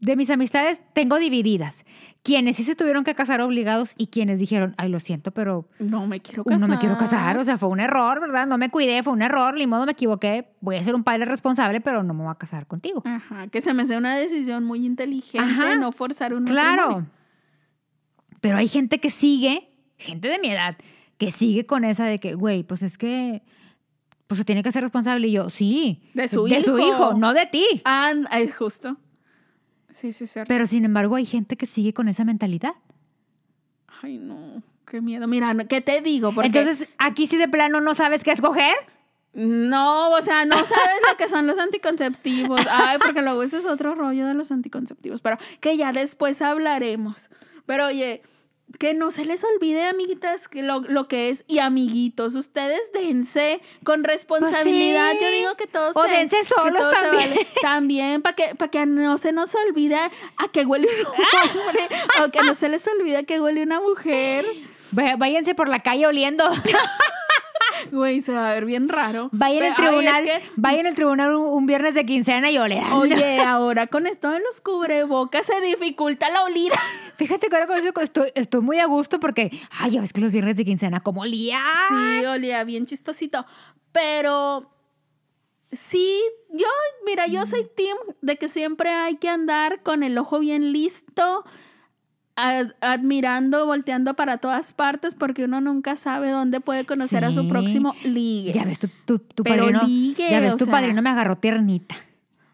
de mis amistades tengo divididas. Quienes sí se tuvieron que casar obligados y quienes dijeron, ay, lo siento, pero No me quiero casar. no me quiero casar. O sea, fue un error, ¿verdad? No me cuidé, fue un error, ni modo me equivoqué. Voy a ser un padre responsable, pero no me voy a casar contigo. Ajá, que se me hace una decisión muy inteligente Ajá. no forzar un Claro. matrimonio. Pero hay gente que sigue, gente de mi edad, que sigue con esa de que, güey, pues es que pues se tiene que ser responsable. Y yo, sí. De su De su hijo. hijo, no de ti. Ah, es justo. Sí, sí, cierto. Pero sin embargo, hay gente que sigue con esa mentalidad. Ay, no, qué miedo. Mira, ¿qué te digo? Porque Entonces, aquí sí de plano no sabes qué escoger. no, o sea, no sabes lo que son los anticonceptivos. Ay, porque luego ese es otro rollo de los anticonceptivos, pero que ya después hablaremos. Pero oye, que no se les olvide, amiguitas, que lo, lo que es y amiguitos, ustedes dense con responsabilidad. Pues sí. Yo digo que todos O se- dense solos todo se también. vale. También, para que, para que no se nos olvide a que huele un hombre, o que no se les olvide a que huele una mujer. Váyanse por la calle oliendo. Güey, se va a ver bien raro. Pero, ay, es tribunal, que- vayan al tribunal un, un viernes de quincena y olerán. Oye, ahora con esto de los cubrebocas se dificulta la olida. Fíjate que ahora con eso estoy, estoy muy a gusto porque, ay, ya ves que los viernes de quincena, como olía. Sí, olía bien chistosito. Pero sí, yo, mira, yo soy team de que siempre hay que andar con el ojo bien listo, ad- admirando, volteando para todas partes, porque uno nunca sabe dónde puede conocer a su próximo ligue. Ya ves, tu, tu, tu Pero padrino. ligue, ya ves, tu sea. padrino me agarró tiernita.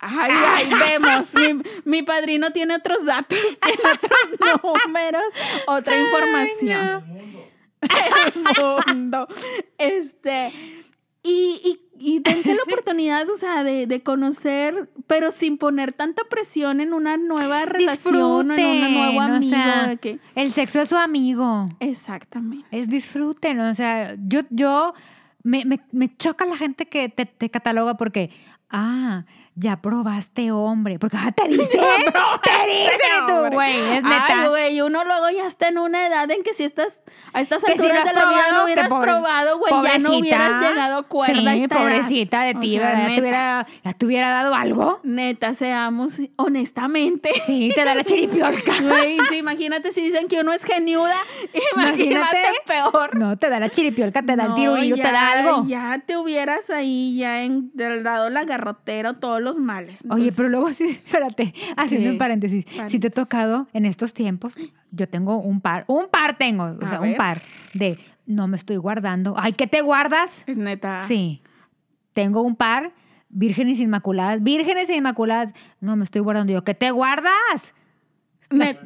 Ay, ay, vemos. Mi, mi padrino tiene otros datos, tiene otros números, otra información. El mundo. Este. Y, y, y dense la oportunidad, o sea, de, de conocer, pero sin poner tanta presión en una nueva relación, o en un nuevo Disfruten, o amigo. sea, de que, El sexo es su amigo. exactamente. Es disfruten, o sea, yo, yo me, me, me choca la gente que te, te cataloga porque, ah, ya probaste hombre, porque ah, te dicen, te dicen tú, güey, es neta. Ay, güey, uno luego ya está en una edad en que si estás a estas Que si alturas no has de la vida probado, no que hubieras probado, güey, ya no hubieras llegado a cuerda. Sí, pobrecita de O ti, sea, ¿verdad? Ya te, hubiera, ya te hubiera dado algo. neta, seamos honestamente. Sí, te da la chiripiolca. Güey, sí, imagínate si dicen que uno es geniuda, imagínate, Imagínate. peor. No, te da la chiripiolca, te da el No, tirulillo, te ya- da algo. Ya te hubieras ahí ya en, dado la garrotera o todos los males. Oye, pero luego sí, espérate, haciendo ¿Qué? un paréntesis. Si te ha Paréntesis. tocado en estos tiempos, yo tengo un par, un par tengo, o A sea, un par de no me estoy guardando. Ay, ¿qué te guardas? Es neta. Sí. Tengo un par vírgenes inmaculadas, vírgenes e inmaculadas. No me estoy guardando yo. ¿Qué te guardas? Net-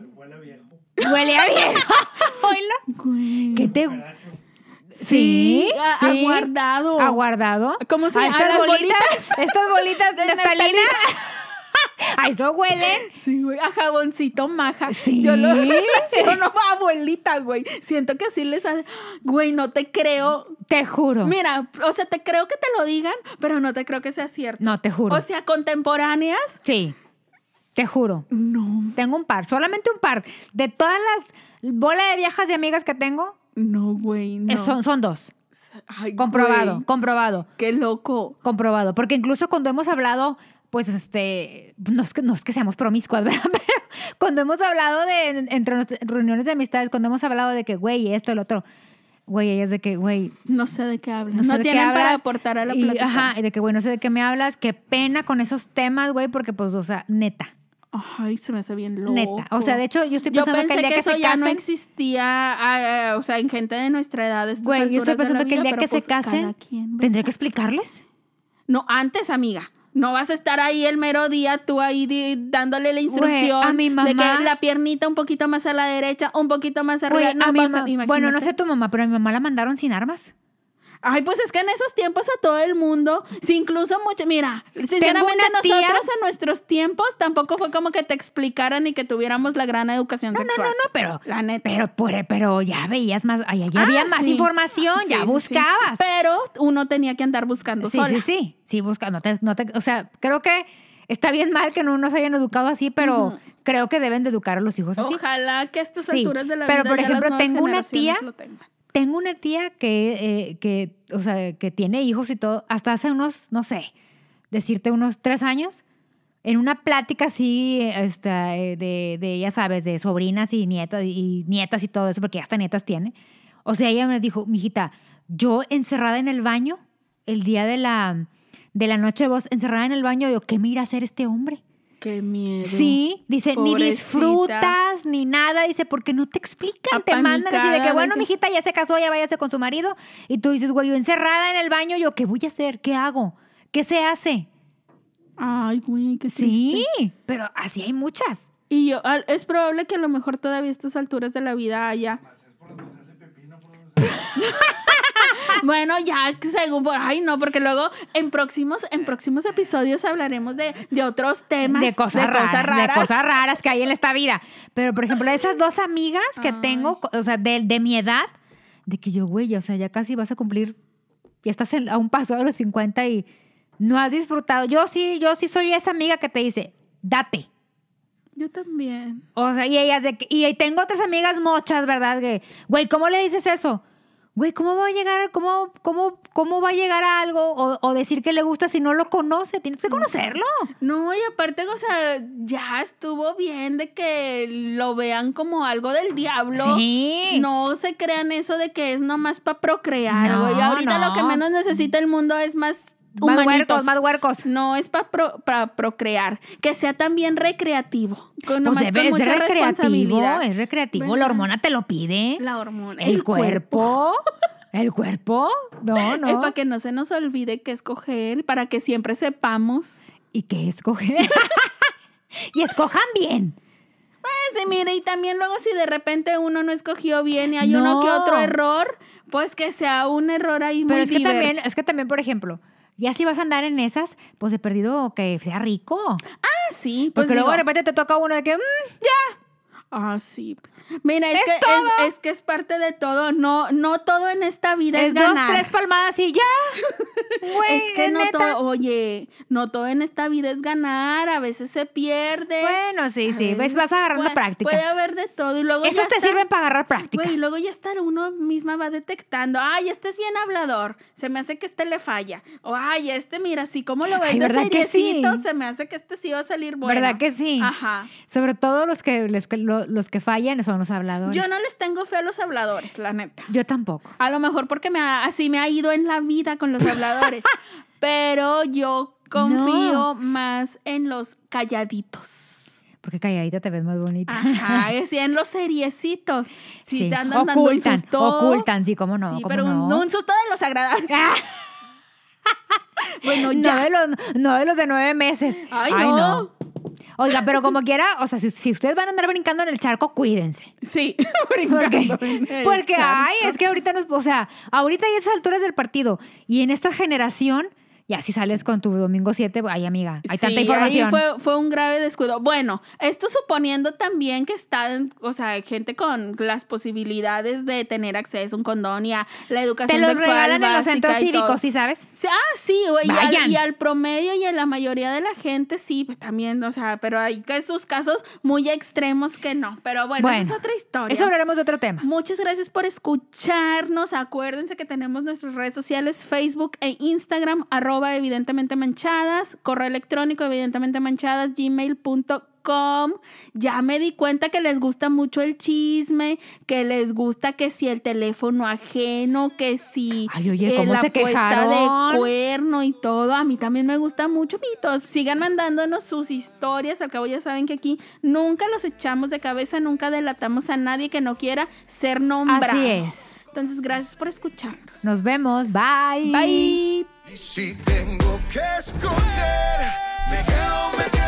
Huele a viejo. Oílo. Güey. ¿Qué te Sí, a- sí. aguardado. Aguardado. ¿Cómo se Ah, llama? estas ¿A las bolitas? Estas bolitas de naftalina. A eso huelen. Sí, güey, a jaboncito maja. Sí. Yo lo relaciono a abuelita, güey. Siento que así les hace. Güey, no te creo. Te juro. Mira, o sea, te creo que te lo digan, pero no te creo que sea cierto. No, te juro. O sea, contemporáneas. Sí. Te juro. No, Tengo un par, solamente un par. De todas las bolas de viejas de amigas que tengo, no, güey, no. eh, son, son dos. Ay, Comprobado, güey, comprobado, Qué loco. comprobado. Porque incluso cuando hemos hablado, pues este, no es que, no es que seamos promiscuas, ¿verdad? Pero cuando hemos hablado de, entre reuniones de amistades, cuando hemos hablado de que, güey, esto, el otro, güey, ellas de que, güey, No sé de qué hablan. no No, sé tienen para hablas. aportar a la y, plática. Ajá, y de que, güey, no sé de qué me hablas, qué pena con esos temas, güey, porque, pues, o sea, neta, Ay, se me hace bien loco. neta. O sea, de hecho, yo estoy Yo pensando pensé que el que, día que, eso se ya casen, no existía, o sea, en gente de nuestra edad. güey, yo estoy pensando que el día que se pues casen, ¿tendré que explicarles? No, antes, amiga. No vas a estar ahí el mero día, tú ahí dándole la instrucción a mi de que la piernita un poquito más a la derecha, un poquito más arriba. Güey, no, a mi imagínate. bueno, no sé tu mamá, pero a mi mamá la mandaron sin armas. Ay, pues es que en esos tiempos a todo el mundo, si incluso mucho, mira, sinceramente tía- nosotros en nuestros tiempos tampoco fue como que te explicaran y que tuviéramos la gran educación No, no, sexual. no, no, pero, La neta. pero, pero, pero ya veías más, ya Ah, había más sí. información, Sí, ya sí, buscabas. Pero uno tenía que andar buscando Sí, sola. sí, sí, sí, busca, no te, no te- o sea, creo que está bien mal que no nos hayan educado así, pero creo que deben de educar a los hijos así. Ojalá que a estas Sí, alturas de la pero, vida por ya ejemplo, las nuevas tengo una tía- lo tengan. Tengo una tía que, eh, que, o sea, que tiene hijos y todo, hasta hace unos, no sé, decirte unos tres años, en una plática así, esta, eh, de, de, ya sabes, de sobrinas y nietas y nietas y todo eso, porque hasta nietas tiene. O sea, ella me dijo, mijita, yo encerrada en el baño, el día de la, de la noche voz, encerrada en el baño, yo, ¿qué me irá a hacer este hombre? Qué miedo. Sí, dice, ni disfrutas, ni nada, dice, porque no te explican, te mandan así de que, bueno, que- mijita, ya se casó, ya váyase con su marido, y tú dices, güey, yo encerrada en el baño, yo, ¿qué voy a hacer? ¿Qué hago? ¿Qué se hace? Ay, güey, qué Sí, triste. pero así hay muchas. Y yo, es probable que a lo mejor todavía a estas alturas de la vida haya. Bueno, ya según por, ay no, porque luego en próximos, en próximos episodios hablaremos de, de otros temas. De cosas, raras, de cosas raras que hay en esta vida. Pero, por ejemplo, esas dos amigas que Ay. tengo, o sea, de, de mi edad, de que yo, güey, o sea, ya casi vas a cumplir, ya estás en- a un paso de los 50 y no has disfrutado. Yo sí, yo sí soy esa amiga que te dice, date. Yo también. O sea, y ellas de y tengo otras amigas mochas, ¿verdad? Que, güey, ¿cómo le dices eso? Güey, ¿cómo va a llegar, cómo, cómo, cómo va a llegar a algo o, o decir que le gusta si no lo conoce? Tienes que conocerlo. No, y aparte, o sea, ya estuvo bien de que lo vean como algo del diablo. Sí. No se crean eso de que es nomás para procrear, No, güey. Ahorita no. lo que menos necesita el mundo es más Más huercos, más huercos. No es para procrear. Que sea también recreativo. Con, Pues debe- con es mucha recreativo, es recreativo. ¿Verdad? La hormona te lo pide. La hormona. el, cuerpo. el cuerpo. No, no. para que no se nos olvide qué escoger, para que siempre sepamos. ¿Y qué escoger? y escojan bien. Pues, sí, mire, y también luego si de repente uno no escogió bien y hay uno No. que otro error, pues que sea un error ahí Pero muy es que también, es que también, por ejemplo, ya si vas a andar en esas, pues de perdido que sea rico. Ah, sí, pues Porque luego de repente te toca uno de que, mm, Ah, sí. Mira, es, Es que es, es que es parte de todo. No, no todo en esta vida es, es dos, ganar. tres palmadas y ya. Güey, es que no neta. todo, oye, no todo en esta vida es ganar, a veces se pierde. Bueno, sí, a sí, ves, vas agarrando puede- práctica. Puede haber de todo y luego Esos te está- sirven para agarrar práctica. Güey, y luego ya está uno misma va detectando, ay, este es bien hablador, se me hace que este le falla. O ay, este mira, así como lo ves Ay, de ¿verdad que sí? se me hace que este sí va a salir bueno. ¿Verdad que sí? Ajá. Sobre todo los que, los que, lo- los que fallan son los habladores. Yo no les tengo fe a los habladores, la neta. Yo tampoco. A lo mejor porque me ha- así me ha ido en la vida con los habladores. Pero yo confío No. más en los calladitos. Porque calladita te ves más bonita. Ajá, así en los seriecitos. Si Sí. te andan dando un Ocultan, susto. ocultan, sí, cómo no, Sí, cómo pero un, no. un susto de los agradables. bueno, No ya. de, los, no de los de nueve meses. Ay, no. Oiga, pero como quiera, o sea, si, si ustedes van a andar brincando en el charco, cuídense. Sí, Porque, brincando en el porque charco. ay, es que ahorita nos, o sea, ahorita hay esas alturas del partido y en esta generación y así sales con tu domingo 7, ay amiga, hay tanta información. Ahí fue, fue un grave descuido. Bueno, esto suponiendo también que están, o sea, gente con las posibilidades de tener acceso a un condón y a la Te educación los sexual regalan en los centros cívicos, ¿sí sabes? Ah, sí, güey. Y y al promedio y a la mayoría de la gente sí, pues también, o sea, pero hay esos casos muy extremos que no. Pero bueno, esa es Bueno, otra historia. Eso hablaremos de otro tema. Muchas gracias por escucharnos. Acuérdense que tenemos nuestras redes sociales, Facebook e Instagram, arroba evidentemente manchadas, correo electrónico evidentemente manchadas, gmail.com. Ya me di cuenta que les gusta mucho el chisme, que les gusta que si el teléfono ajeno, que si Ay, oye, eh, ¿cómo la se puesta de cuerno y todo. A mí también me gusta mucho, mitos. Sigan mandándonos sus historias. Al cabo ya saben que aquí nunca los echamos de cabeza, nunca delatamos a nadie que no quiera ser nombrado. Así es. Entonces, gracias por escucharnos. Nos vemos. Bye. Bye. Y si tengo que escoger, me quedo, me quedo.